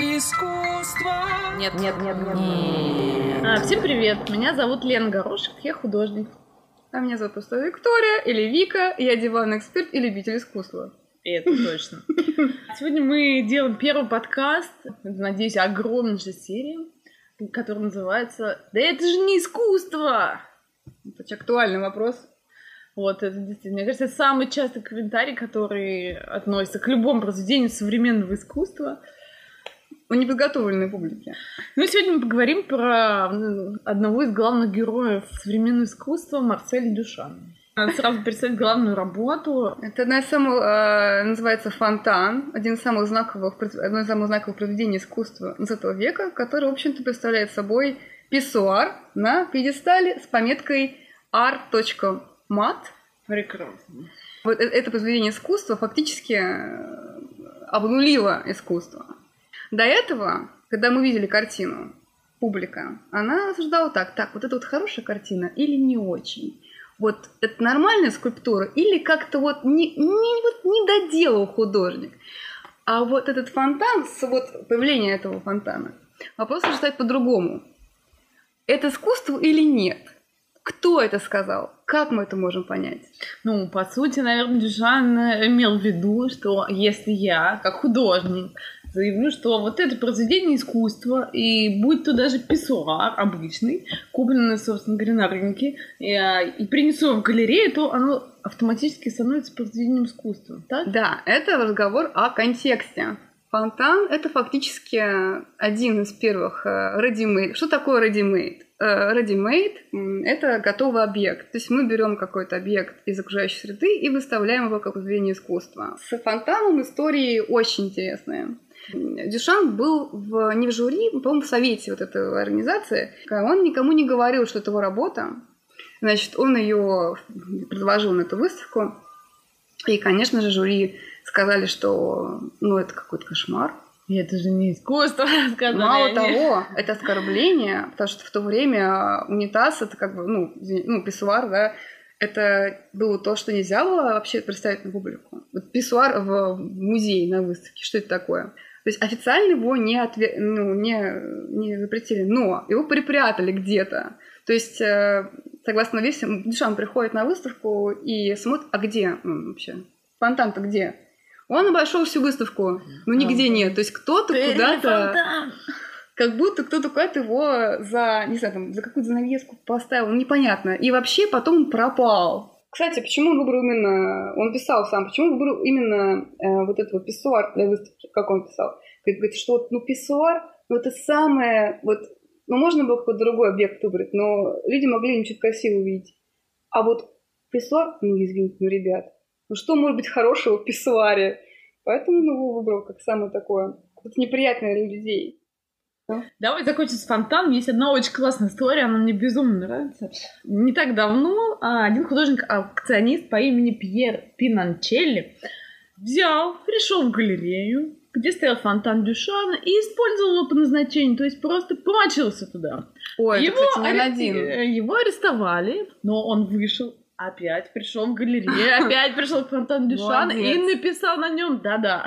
искусство. Нет, нет, нет, нет. А, всем привет, меня зовут Лена Горошек, я художник. А меня зовут просто Виктория или Вика, я диванный эксперт и любитель искусства. И это точно. Сегодня мы делаем первый подкаст, надеюсь, огромнейшей серии, который называется «Да это же не искусство!» Это очень актуальный вопрос. Вот, это действительно, мне кажется, самый частый комментарий, который относится к любому произведению современного искусства – у неподготовленной публики. Ну, сегодня мы поговорим про одного из главных героев современного искусства Марсель Дюшан. Надо сразу представить главную работу. Это одна из самых, э, называется «Фонтан», один из самых знаковых, одно из самых знаковых произведений искусства XX века, который, в общем-то, представляет собой писсуар на пьедестале с пометкой art.mat. Прекрасно. Вот э, это произведение искусства фактически э, обнулило искусство. До этого, когда мы видели картину, публика, она осуждала так, так, вот это вот хорошая картина или не очень? Вот это нормальная скульптура или как-то вот не, не, вот не доделал художник? А вот этот фонтан, вот появление этого фонтана, вопрос уже стоит по-другому. Это искусство или нет? Кто это сказал? Как мы это можем понять? Ну, по сути, наверное, Дюшан имел в виду, что если я, как художник, заявлю, что вот это произведение искусства, и будь то даже писсуар обычный, купленный, собственно говоря, на рынке, и, а, и принесу в галерею, то оно автоматически становится произведением искусства, так? Да, это разговор о контексте. Фонтан — это фактически один из первых э, ready-made. Что такое ready-made? Э, ready-made — это готовый объект. То есть мы берем какой-то объект из окружающей среды и выставляем его как произведение искусства. С фонтаном истории очень интересные. Дюшан был в, не в жюри, по-моему, в совете вот этой организации. Он никому не говорил, что это его работа. Значит, он ее предложил на эту выставку. И, конечно же, жюри сказали, что ну, это какой-то кошмар. И это же не искусство, сказали Мало они. того, это оскорбление, потому что в то время унитаз, это как бы, ну, ну писсуар, да, это было то, что нельзя было вообще представить на публику. Вот писсуар в музее на выставке, что это такое? То есть официально его не, отве... ну, не, не запретили, но его припрятали где-то. То есть, э, согласно версии, Дюшан приходит на выставку и смотрит, а где ну, вообще? Фонтан-то где? Он обошел всю выставку, но нигде нет. То есть кто-то куда-то... Как будто кто-то куда-то его за, не знаю, там, за какую-то занавеску поставил, непонятно. И вообще потом пропал. Кстати, почему он выбрал именно... Он писал сам, почему он выбрал именно э, вот этого писсуар для выставки, как он писал? Говорит, что вот, ну, писсуар, ну, это самое... Вот, ну, можно было какой-то другой объект выбрать, но люди могли им что-то увидеть. А вот писсуар, ну, извините, ну, ребят, ну, что может быть хорошего в писсуаре? Поэтому он его выбрал как самое такое, это неприятное для людей. Давай закончим с фонтаном. Есть одна очень классная история, она мне безумно нравится. Не так давно а, один художник-аукционист по имени Пьер Пинанчелли взял, пришел в галерею, где стоял фонтан Дюшана, и использовал его по назначению, то есть просто помочился туда. Ой, его, это, кстати, не один. Э, его арестовали, но он вышел, опять пришел в галерею, опять пришел к фонтану Дюшана и написал на нем да-да.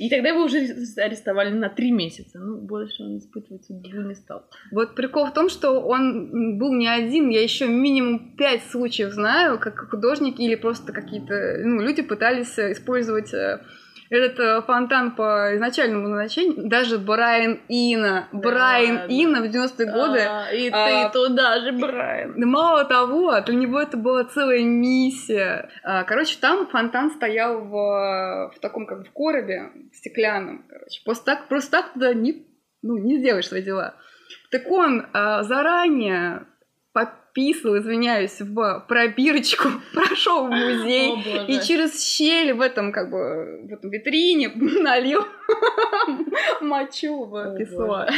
И тогда его уже арестовали на три месяца. Ну, больше он испытывать судьбу не стал. Вот прикол в том, что он был не один. Я еще минимум пять случаев знаю, как художники или просто какие-то ну, люди пытались использовать э, этот э, фонтан по изначальному назначению, даже Брайан Ина, да, Брайан да. Ина в 90-е годы. А, и а, ты туда же, Брайан. Мало того, для него это была целая миссия. А, короче, там фонтан стоял в, в таком как в коробе стеклянном. Короче. Просто так, просто так туда не, ну, не сделаешь свои дела. Так он а, заранее писал, извиняюсь, в пробирочку, прошел в музей О, и через щель в этом как бы в этом витрине налил мочу в писсуар.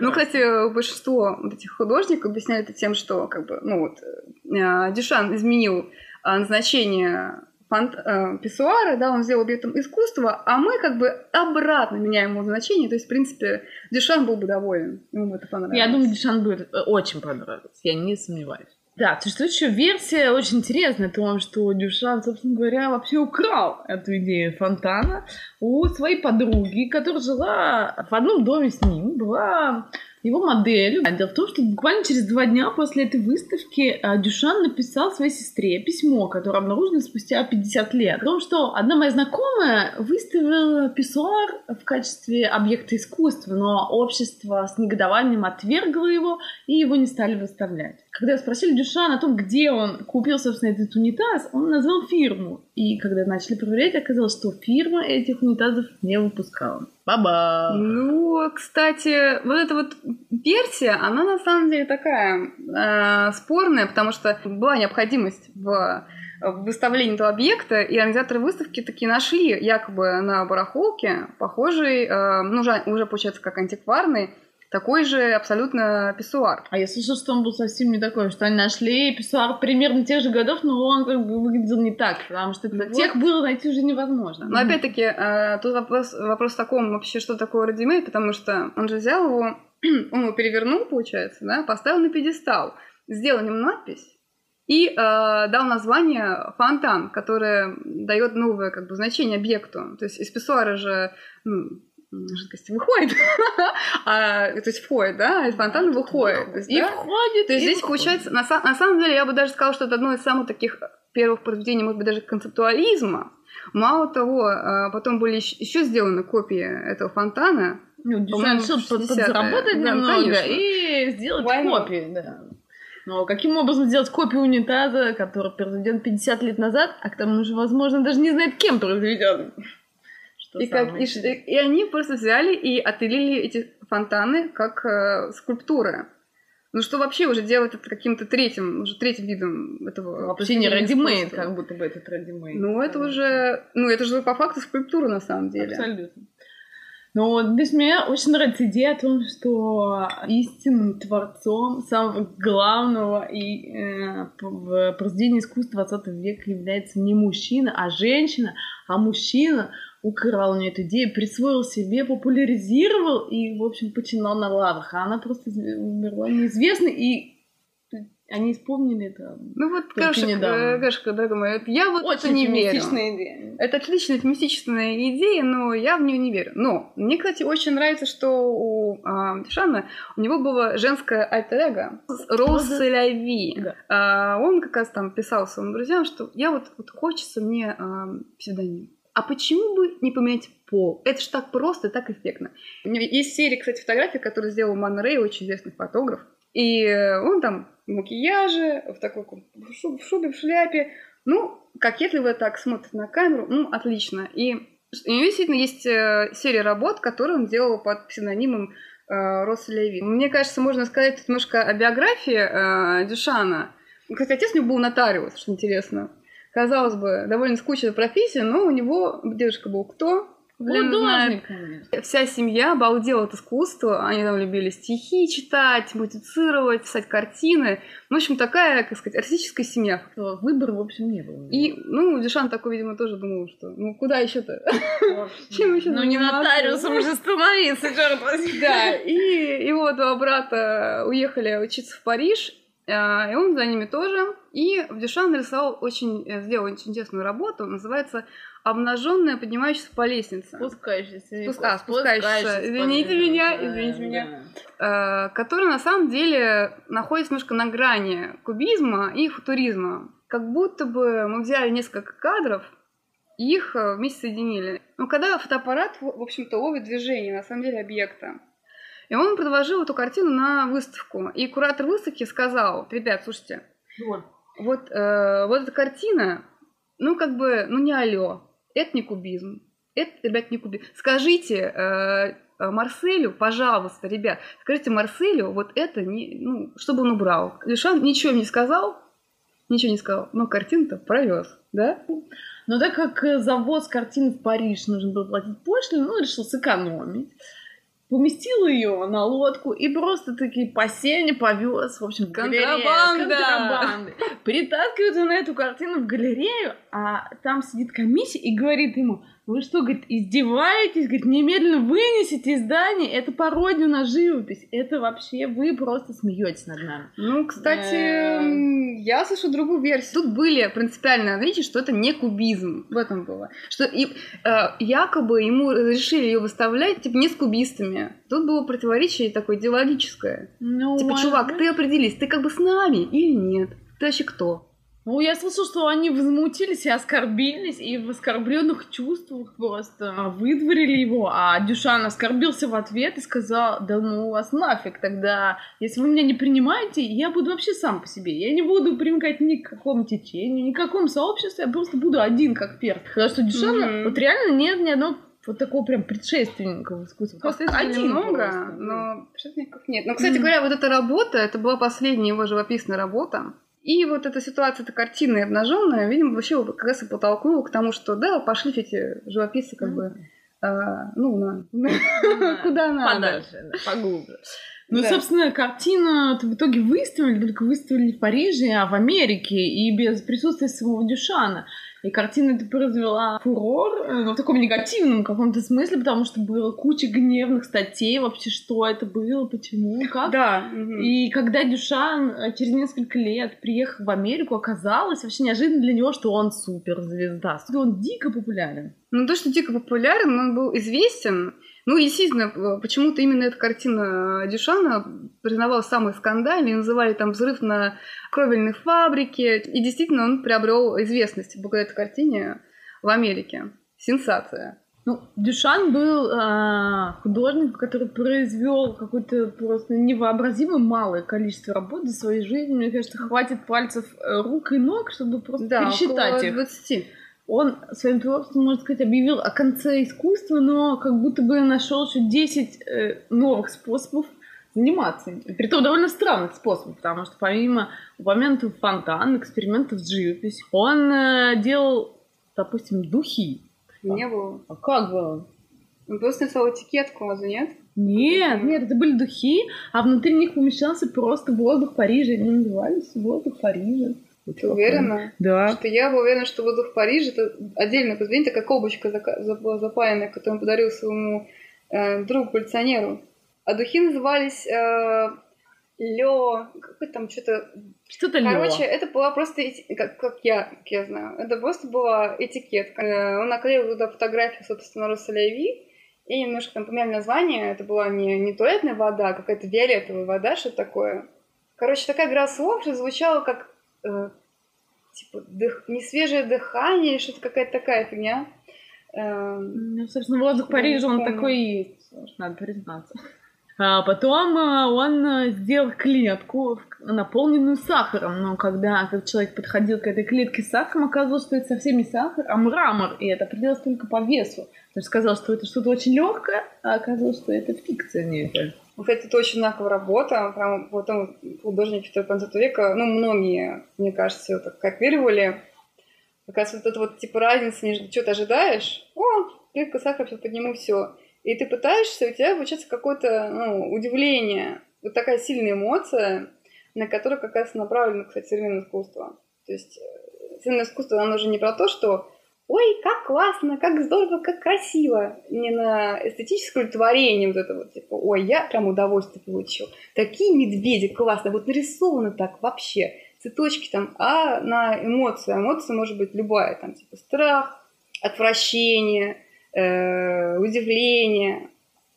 Ну, кстати, большинство вот этих художников объясняют это тем, что как бы, ну вот, э, Дюшан изменил э, назначение фант, э, писсуара, да, он сделал объектом искусства, а мы как бы обратно меняем его значение. То есть, в принципе, Дюшан был бы доволен. Ему бы это понравилось. Я думаю, Дюшан будет э, очень понравиться. Я не сомневаюсь. Да, существует еще версия очень интересная о том, что Дюшан, собственно говоря, вообще украл эту идею фонтана у своей подруги, которая жила в одном доме с ним, была его моделью. Дело в том, что буквально через два дня после этой выставки э, Дюшан написал своей сестре письмо, которое обнаружено спустя 50 лет, о том, что одна моя знакомая выставила писсуар в качестве объекта искусства, но общество с негодованием отвергло его, и его не стали выставлять. Когда спросили Дюшан о том, где он купил, собственно, этот унитаз, он назвал фирму. И когда начали проверять, оказалось, что фирма этих унитазов не выпускала. Баба! Ну, кстати, вот эта вот версия, она на самом деле такая э, спорная, потому что была необходимость в выставлении этого объекта, и организаторы выставки такие нашли якобы на барахолке похожий, э, ну, уже, уже получается как антикварный, такой же абсолютно писсуар. А я слышала, что он был совсем не такой, что они нашли писсуар примерно тех же годов, но он как бы выглядел не так, потому что вот. тех было найти уже невозможно. Но опять-таки, э, тут вопрос, вопрос в таком вообще, что такое редимейд, потому что он же взял его, он его перевернул, получается, да, поставил на пьедестал, сделал нем надпись, и э, дал название фонтан, которое дает новое как бы, значение объекту. То есть из писсуара же ну, жидкость выходит, а, то есть входит, да, из фонтана выходит. То есть, и да? входит, То есть здесь выходит. получается, на, на самом деле, я бы даже сказала, что это одно из самых таких первых произведений, может быть, даже концептуализма. Мало того, а, потом были еще сделаны копии этого фонтана. Ну, решил подзаработать да, немного конечно. и сделать Войну. копии, да. Но каким образом сделать копию унитаза, который произведен 50 лет назад, а к тому же, возможно, даже не знает, кем произведен? И, как, и, и они просто взяли и отелили эти фонтаны как э, скульптуры. Ну что вообще уже делать это каким-то третьим, уже третьим видом этого Вообще не редимейд, как будто бы этот редимейд. Ну это уже, ну это же по факту скульптура на самом деле. Абсолютно. Но для меня очень нравится идея о том, что истинным творцом самого главного и э, в произведении искусства 20 века является не мужчина, а женщина, а мужчина украл у нее эту идею, присвоил себе, популяризировал и, в общем, починал на лавах. А она просто умерла неизвестно, и они исполнили это. Ну вот, Кашка, Кашка, дорогой мой, я вот Очень это не верю. идея. Это отличная феминистичная идея, но я в нее не верю. Но мне, кстати, очень нравится, что у а, Шана у него было женское альтер-эго Роуз Ляви. Да. А, он как раз там писал своим друзьям, что я вот, вот хочется мне а, псевдоним а почему бы не поменять пол? Это же так просто так эффектно. Есть серия, кстати, фотографий, которую сделал Ман Рэй, очень известный фотограф. И он там в макияже, в такой в шубе, в, шубе, в шляпе. Ну, кокетливо так смотрит на камеру. Ну, отлично. И у него действительно есть э, серия работ, которые он делал под псевдонимом э, Росса Леви. Мне кажется, можно сказать немножко о биографии э, Дюшана. Кстати, отец у него был нотариус, что интересно казалось бы, довольно скучная профессия, но у него дедушка был кто? Блин, знает. Вся семья обалдела от искусства. Они там любили стихи читать, музицировать, писать картины. В общем, такая, как сказать, артистическая семья. Выбора, в общем, не было. И, ну, Дюшан такой, видимо, тоже думал, что ну куда еще-то? Чем еще Ну, не нотариусом уже становиться, черт Да, и его два брата уехали учиться в Париж, и он за ними тоже. И Дюшан нарисовал очень, э, сделал очень интересную работу, называется «Обнаженная, поднимающаяся по лестнице». Спускающаяся. Спуск... А, спускающаяся. Извините меня, извините меня. Да. Которая на самом деле находится немножко на грани кубизма и футуризма. Как будто бы мы взяли несколько кадров, и их э, вместе соединили. Но когда фотоаппарат, в общем-то, ловит движение, на самом деле, объекта, и он предложил эту картину на выставку. И куратор выставки сказал, ребят, слушайте, вот, вот, э, вот эта картина, ну, как бы, ну, не алё, это не кубизм, это, ребят, не кубизм. Скажите э, Марселю, пожалуйста, ребят, скажите Марселю, вот это, не, ну, чтобы он убрал. Лишан ничего не сказал, ничего не сказал, но картину-то провез, да? Но так как завоз картины в Париж нужно было платить пошлину, он решил сэкономить поместил ее на лодку и просто таки по сене повез, в общем, в контрабанда. контрабанды. Притаскивает он эту картину в галерею, а там сидит комиссия и говорит ему, вы что, говорит, издеваетесь? Говорит, немедленно вынесите из здания. Это пародию на живопись. Это вообще вы просто смеетесь над нами. Ну, кстати, э. я слышу другую версию. Тут были принципиально видите, что это не кубизм. В этом было. Что и, э, якобы ему разрешили ее выставлять, типа, не с кубистами. Тут было противоречие такое идеологическое. Ну, типа, чувак, ты определись, ты как бы с нами или нет? Ты вообще кто? Ну, я слышу, что они возмутились и оскорбились, и в оскорбленных чувствах просто выдворили его, а Дюшан оскорбился в ответ и сказал, да ну вас нафиг тогда, если вы меня не принимаете, я буду вообще сам по себе, я не буду примыкать ни к какому течению, ни к какому сообществу, я просто буду один как перт. Потому что Дюшана, mm-hmm. вот реально нет ни одного вот такого прям предшественника в искусстве. Один много, просто. но предшественников нет. Но, кстати mm-hmm. говоря, вот эта работа, это была последняя его живописная работа. И вот эта ситуация, эта картина обнаженная, видимо, вообще как раз и подтолкнула к тому, что да, пошли эти живописцы как бы, а, ну, на, куда надо. Подальше, поглубже. Ну, да. собственно, картину в итоге выставили, только выставили в Париже, а в Америке, и без присутствия самого Дюшана. И картина это произвела фурор, э, ну, в таком негативном каком-то смысле, потому что было куча гневных статей вообще, что это было, почему, как. Да. И когда Дюшан э, через несколько лет приехал в Америку, оказалось вообще неожиданно для него, что он суперзвезда, он дико популярен. Ну, то, что дико популярен, он был известен, ну, естественно, почему-то именно эта картина Дюшана признавалась самой скандальной, называли там взрыв на кровельной фабрике, и действительно он приобрел известность благодаря этой картине в Америке. Сенсация. Ну, Дюшан был э, художник, который произвел какое-то просто невообразимо малое количество работ за свою жизнь. Мне кажется, хватит пальцев э, рук и ног, чтобы просто да, пересчитать их. 20 он своим творчеством, можно сказать, объявил о конце искусства, но как будто бы нашел еще 10 э, новых способов заниматься. И притом довольно странных способов, потому что помимо упомянутых фонтан, экспериментов с живописью, он э, делал, допустим, духи. Не было. А как было? Он просто написал этикетку, разве нет? Нет, нет, это были духи, а внутри них помещался просто воздух Парижа. Они назывались воздух Парижа. Ты уверена? Да. Что я была уверена, что воздух в Париже это отдельное произведение, такая колбочка запаянная, которую он подарил своему э, другу коллекционеру. А духи назывались э, Лё, какой там что-то... Что-то Короче, Лё. это была просто, как, как, я, как я знаю, это просто была этикетка. Э, он наклеил туда фотографию, собственно, Росолеви, и немножко там поменяли название. Это была не, не туалетная вода, а какая-то виолетовая вода, что такое. Короче, такая игра слов, что звучала как э, типа дых... не свежее дыхание, что-то какая-то такая фигня. Э, ну, собственно, воздух Парижа, он такой и есть, надо признаться. А потом э, он э, сделал клетку, наполненную сахаром. Но когда, когда человек подходил к этой клетке с сахаром, оказалось, что это совсем не сахар, а мрамор. И это определялось только по весу. То есть сказал, что это что-то очень легкое, а оказалось, что это фикция некая. Кстати, это очень знаковая работа. Прям потом художники 14 века, ну, многие, мне кажется, вот так копировали. Оказывается, вот эта вот типа разница между что ты ожидаешь, о, плитка сахара, все подниму, все. И ты пытаешься, у тебя получается какое-то ну, удивление, вот такая сильная эмоция, на которую как раз направлено, кстати, современное искусство. То есть э, современное искусство, оно же не про то, что ой, как классно, как здорово, как красиво. Не на эстетическое удовлетворение вот это вот, типа, ой, я прям удовольствие получил. Такие медведи классные, вот нарисованы так вообще, цветочки там, а на эмоции. Эмоция может быть любая, там, типа, страх, отвращение, э, удивление,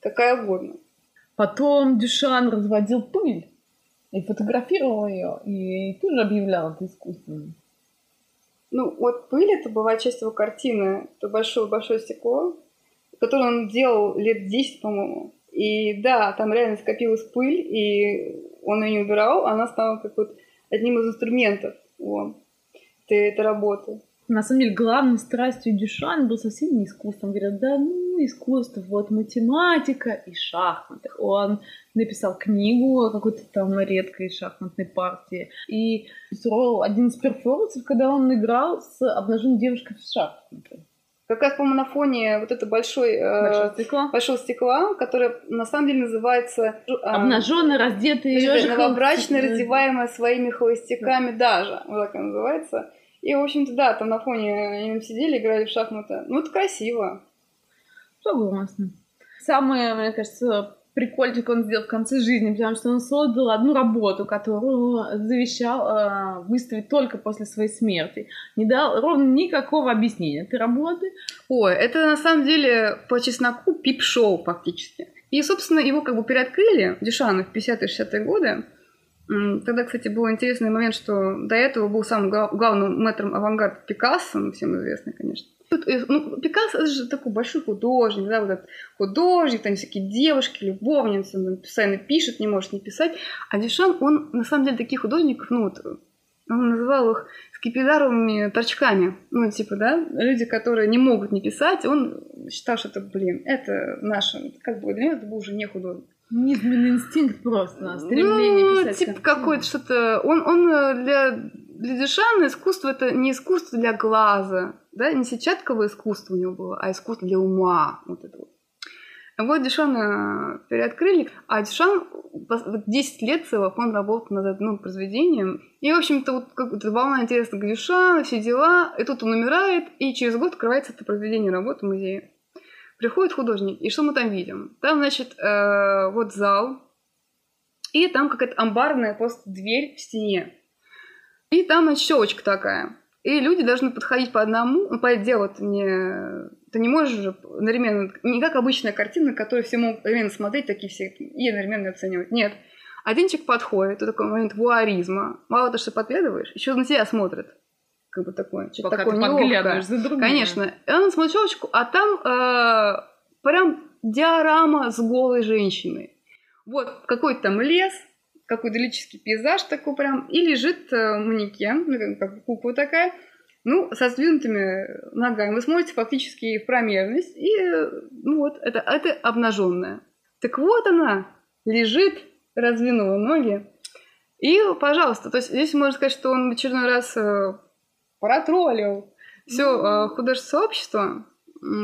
какая угодно. Потом Дюшан разводил пыль и фотографировал ее, и тоже объявлял это искусственным. Ну, вот пыль это была часть его картины, это большое-большое стекло, которое он делал лет 10, по-моему. И да, там реально скопилась пыль, и он ее не убирал, она стала как вот одним из инструментов вот, этой, этой работы. На самом деле, главной страстью Дюшан был совсем не искусство. Он говорит, да ну, искусство, вот математика и шахматы. Он написал книгу о какой-то там редкой шахматной партии. И устроил один из перформансов, когда он играл с обнаженной девушкой в шахматы. Как раз, по-моему, на фоне вот этого большой, э, большого, стекла. большого стекла, которое на самом деле называется... Э, Обнаженная, раздетая ежик. Новобрачная, раздеваемая своими холостяками даже. Вот так называется. И, в общем-то, да, там на фоне они сидели, играли в шахматы. Ну, это красиво. Согласна. Самое, мне кажется, прикольчик он сделал в конце жизни, потому что он создал одну работу, которую завещал э, выставить только после своей смерти. Не дал ровно никакого объяснения этой работы. Ой, это на самом деле по чесноку пип-шоу фактически. И, собственно, его как бы переоткрыли Дюшана в 50-60-е годы. Тогда, кстати, был интересный момент, что до этого был самым главным мэтром авангард Пикассо, всем известный, конечно. Э, ну, Пикассо это же такой большой художник, да, вот этот художник, там всякие девушки, любовницы, он постоянно пишет, не может не писать. А Дюшан, он на самом деле таких художников, ну вот, он называл их скипидаровыми торчками. Ну, типа, да, люди, которые не могут не писать, он считал, что это, блин, это наше, как бы для него это был уже не художник. Низменный инстинкт просто, стремление ну, писать. типа какой-то что-то... Он, он э, для, для Дюшана искусство это не искусство для глаза, да, не сетчатковое искусство у него было, а искусство для ума. Вот это вот. Вот Дюшана переоткрыли, а Дюшан 10 лет целых он работал над одним произведением. И, в общем-то, вот как-то волна интереса к Дюшану, все дела. И тут он умирает, и через год открывается это произведение работы в музее. Приходит художник, и что мы там видим? Там, значит, э, вот зал, и там какая-то амбарная просто дверь в стене. И там, щелочка такая. И люди должны подходить по одному. Ну, по делу это не... Ты не можешь уже одновременно... Не как обычная картина, которую все могут одновременно смотреть, такие все, и одновременно оценивать. Нет. Один человек подходит, это такой момент вуаризма. Мало того, что подглядываешь, еще на тебя смотрит. Как бы такое. Пока такое ты подглядываешь за другим. Конечно. И он смотрит щелочку, а там э, прям диорама с голой женщиной. Вот какой-то там лес, какой-то лирический пейзаж такой прям, и лежит э, манекен, ну, как кукла такая, ну, со сдвинутыми ногами. Вы смотрите фактически в промежность, и, ну вот, это, это обнаженная. Так вот она лежит, раздвинула ноги, и, пожалуйста, то есть здесь можно сказать, что он в очередной раз э, протроллил все mm-hmm. э, художественное сообщество,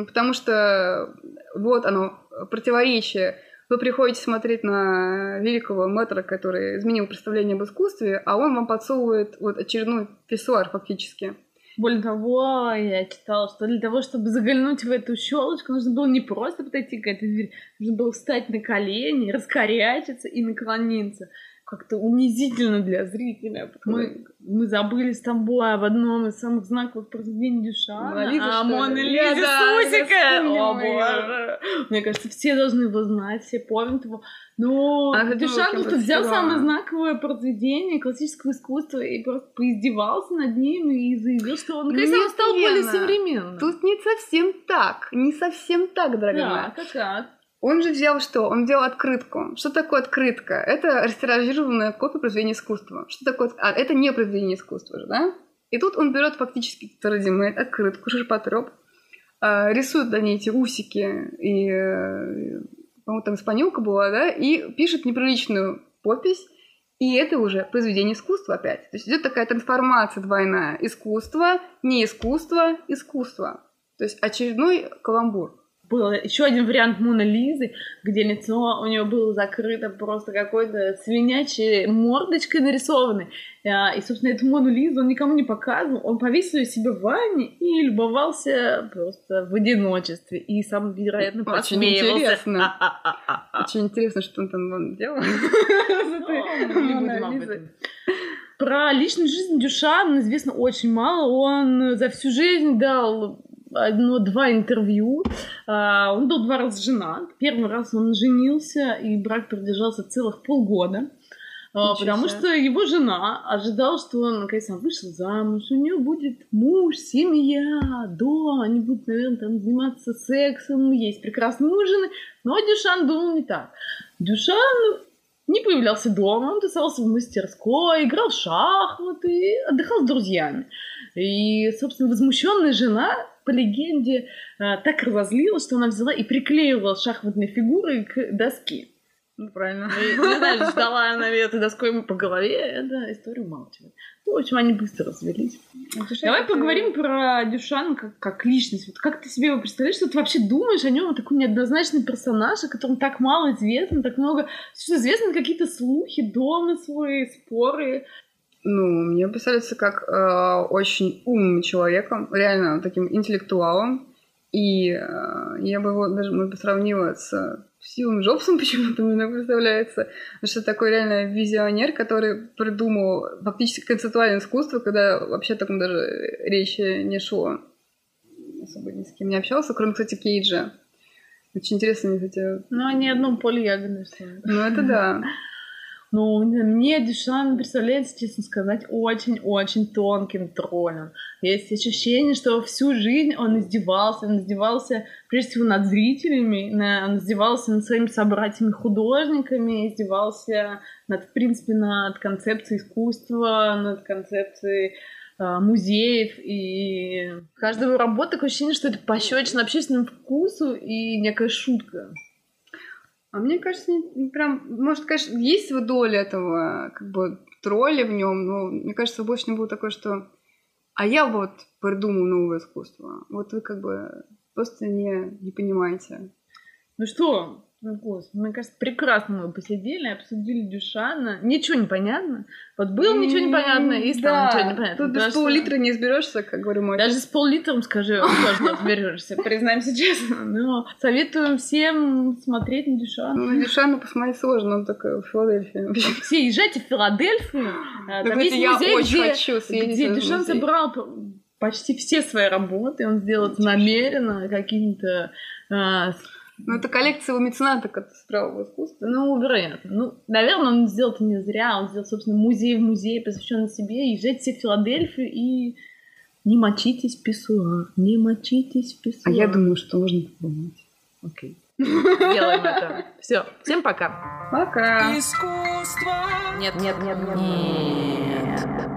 потому что вот оно, противоречие вы приходите смотреть на великого мэтра, который изменил представление об искусстве, а он вам подсовывает вот очередной писсуар фактически. Более того, я читала, что для того, чтобы заглянуть в эту щелочку, нужно было не просто подойти к этой двери, нужно было встать на колени, раскорячиться и наклониться как-то унизительно для зрителя. Мы, мы забыли с тобой об одном из самых знаковых произведений Дюшана. а Мона Лиза да, Сусика! О, боже! Мне кажется, все должны его знать, все помнят его. Но а Дюшан просто взял самое знаковое произведение классического искусства и просто поиздевался над ним и заявил, что он, наконец, он стал более современным. Тут не совсем так. Не совсем так, дорогая да, как раз. Он же взял что? Он взял открытку. Что такое открытка? Это растиражированная копия произведения искусства. Что такое? А, это не произведение искусства же, да? И тут он берет фактически Тарадимейт, открытку, ширпотреб, а, рисует на ней эти усики и, э, по-моему, там испанилка была, да, и пишет неприличную подпись, и это уже произведение искусства опять. То есть идет такая трансформация двойная. Искусство, не искусство, искусство. То есть очередной каламбур был еще один вариант Мона Лизы, где лицо у нее было закрыто просто какой-то свинячей мордочкой нарисованной. А, и, собственно, эту Мону Лизу он никому не показывал. Он повесил ее себе в ванне и любовался просто в одиночестве. И сам, вероятно, Очень интересно. Очень интересно, что он там делал. Про личную жизнь Дюшана известно очень мало. Он за всю жизнь дал одно-два интервью. А, он был два раза женат. Первый раз он женился, и брак продержался целых полгода. А, Ничего потому что его жена ожидала, что он наконец вышел замуж, у нее будет муж, семья, дом, они будут, наверное, там заниматься сексом, есть прекрасные ужины. Но Дюшан думал не так. Дюшан не появлялся дома, он тусовался в мастерской, играл в шахматы, отдыхал с друзьями. И, собственно, возмущенная жена по легенде, э, так разозлилась, что она взяла и приклеивала шахматные фигуры к доске. Ну, правильно. И, не знаю, ждала она этой доской ему по голове, это история умалчивает. Ну, в общем, они быстро развелись. Дюшан Давай это... поговорим про Дюшана как, как личность. Вот как ты себе его представляешь, что ты вообще думаешь о нем, он такой неоднозначный персонаж, о котором так мало известно, так много... Что известно какие-то слухи, домыслы, споры. Ну, мне представляется как э, очень умным человеком, реально таким интеллектуалом. И э, я бы его даже, может сравнила с Стивом Джобсом почему-то мне представляется, что такой реально визионер, который придумал фактически концептуальное искусство, когда вообще о таком даже речи не шло. Особо ни с кем не общался, кроме, кстати, Кейджа. Очень интересно, кстати... Ну, они одном поле ягоды. Ну, это да. Но мне Дюшан представляется, честно сказать, очень-очень тонким троллем. Есть ощущение, что всю жизнь он издевался, он издевался прежде всего над зрителями, он издевался над своими собратьями-художниками, издевался над, в принципе, над концепцией искусства, над концепцией а, музеев, и каждая его работа такое ощущение, что это пощечина общественному вкусу и некая шутка. А мне кажется, прям, может, конечно, есть вот доля этого, как бы, тролля в нем, но мне кажется, больше не было такое, что а я вот придумал новое искусство. Вот вы как бы просто не, не понимаете. Ну что, господи, мне кажется, прекрасно мы посидели, обсудили Дюшана. Ничего не понятно. Вот было ничего не понятно, и стало да, ничего не понятно. Тут даже с пол-литра не изберешься, как говорю мой Даже с пол-литром, скажи, тоже не разберешься, признаемся честно. Но советуем всем смотреть на Дюшана. Ну, на Дюшана посмотреть сложно, он такой в Филадельфии. Все, езжайте в Филадельфию. А, там есть музей, где Дюшан собрал почти все свои работы, он сделал намеренно какими-то а, ну, это коллекция его мецената, как справа в искусстве. Ну, вероятно. Ну, наверное, он сделал это не зря. Он сделал, собственно, музей в музее, посвященный себе. Езжайте все в Филадельфию и не мочитесь в писсуар. Не мочитесь в писсуар. А я думаю, что можно попробовать. Окей. Делаем это. Все. Всем пока. Пока. Искусство. Нет, нет, нет, нет. Нет.